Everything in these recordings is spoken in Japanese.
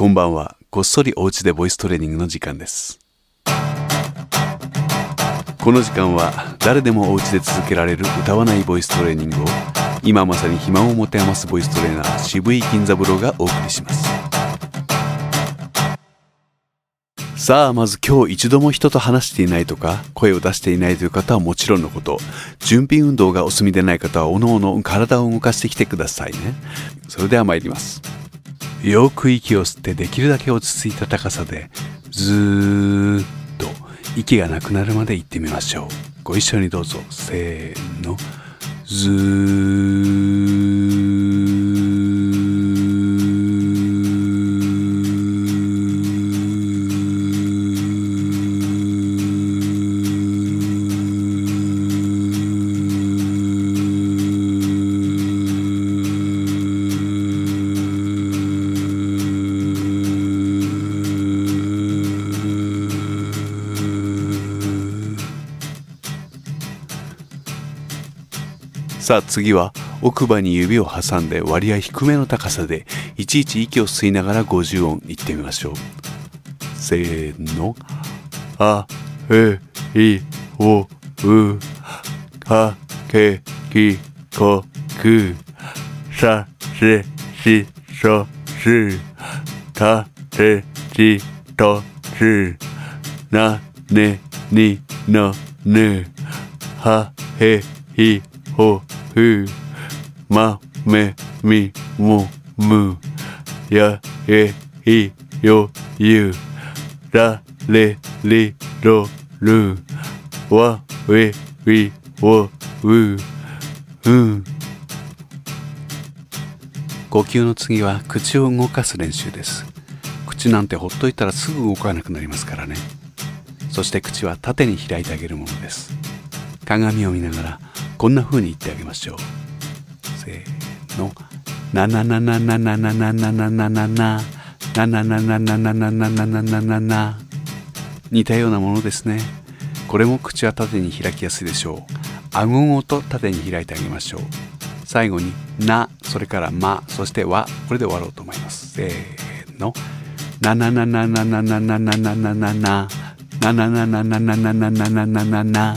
こんばんは。こっそりお家でボイストレーニングの時間です。この時間は誰でもお家で続けられる歌わないボイストレーニングを今まさに暇を持て余すボイストレーナー渋井金三郎がお送りします。さあ、まず今日一度も人と話していないとか、声を出していないという方はもちろんのこと、準備運動がお済みでない方は、おのおの体を動かしてきてくださいね。それでは参ります。よく息を吸ってできるだけ落ち着いた高さでずーっと息がなくなるまで行ってみましょう。ご一緒にどうぞ。せーの。ずーっと。さあ次は奥歯に指を挟んで割合低めの高さでいちいち息を吸いながら50音いってみましょう。せーの。あえいおうかけきこく。させしそすたてちとすなねにのぬ。はへいほふまめみもむ。やえいよゆ。られりろる。わえいおう。う。ん呼吸の次は口を動かす練習です。口なんてほっといたらすぐ動かなくなりますからね。そして口は縦に開いてあげるものです。鏡を見ながらこんな風に言ってあげましょう。せーの「ななななななななななななな」なななななななななななな似たようなものですね。これも口は縦に開きやすいでしょう。顎ごと縦に開いてあげましょう。最後に「な」それから「ま」そして「わ」これで終わろうと思います。せーの「ななななななななななななな。なななななななななななななな。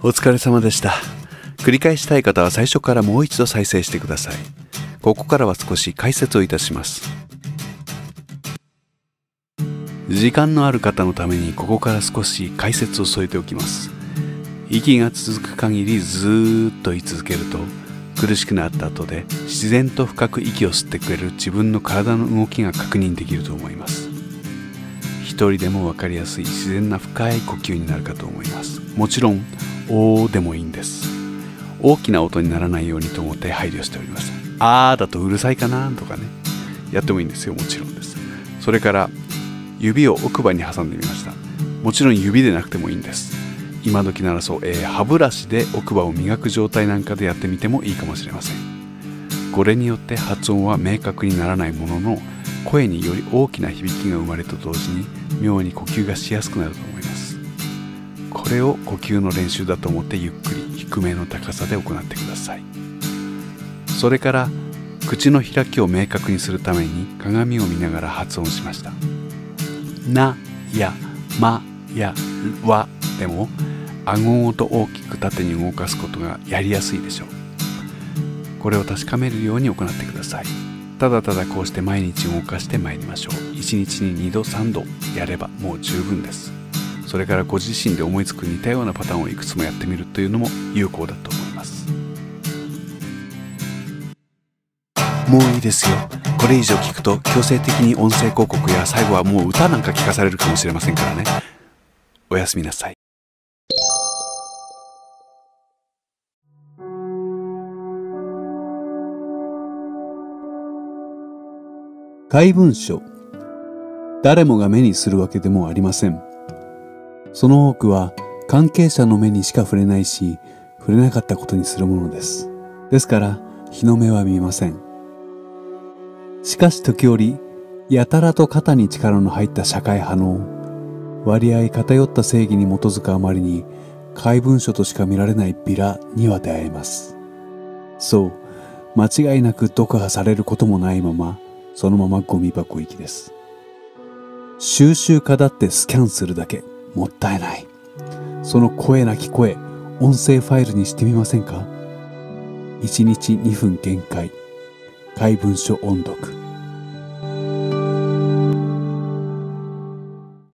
お疲れ様でした。繰り返したい方は最初からもう一度再生してください。ここからは少し解説をいたします。時間のある方のためにここから少し解説を添えておきます。息が続く限りずっと言い続けると苦しくなった後で自然と深く息を吸ってくれる自分の体の動きが確認できると思います。一人でも分かりやすい自然な深い呼吸になるかと思います。もちろん「おー」でもいいんです。大きな音にならないようにと思って配慮しております。あーだとうるさいかなとかね。やってもいいんですよもちろんです。それから指を奥歯に挟んでみました。もちろん指でなくてもいいんです。今時ならそう、えー、歯ブラシで奥歯を磨く状態なんかでやってみてもいいかもしれません。これによって発音は明確にならないものの声により大きな響きが生まれると同時に妙に呼吸がしやすくなると思います。これを呼吸の練習だと思ってゆっくり低めの高さで行ってください。それから口の開きを明確にするために鏡を見ながら発音しました。なやまやわでも顎ごと大きく縦に動かすことがやりやすいでしょう。これを確かめるように行ってください。ただただこうして毎日動かしてまいりましょう。1日に2度3度やればもう十分です。それからご自身で思いつく似たようなパターンをいくつもやってみるというのも有効だと思いますもういいですよこれ以上聞くと強制的に音声広告や最後はもう歌なんか聞かされるかもしれませんからねおやすみなさい怪文書。誰もが目にするわけでもありません。その多くは関係者の目にしか触れないし、触れなかったことにするものです。ですから、日の目は見ません。しかし時折、やたらと肩に力の入った社会派の割合偏った正義に基づくあまりに怪文書としか見られないビラには出会えます。そう、間違いなく読破されることもないまま、そのままゴミ箱行きです。収集家だってスキャンするだけ、もったいない。その声なき声、音声ファイルにしてみませんか？1日2分限界。怪文書音読。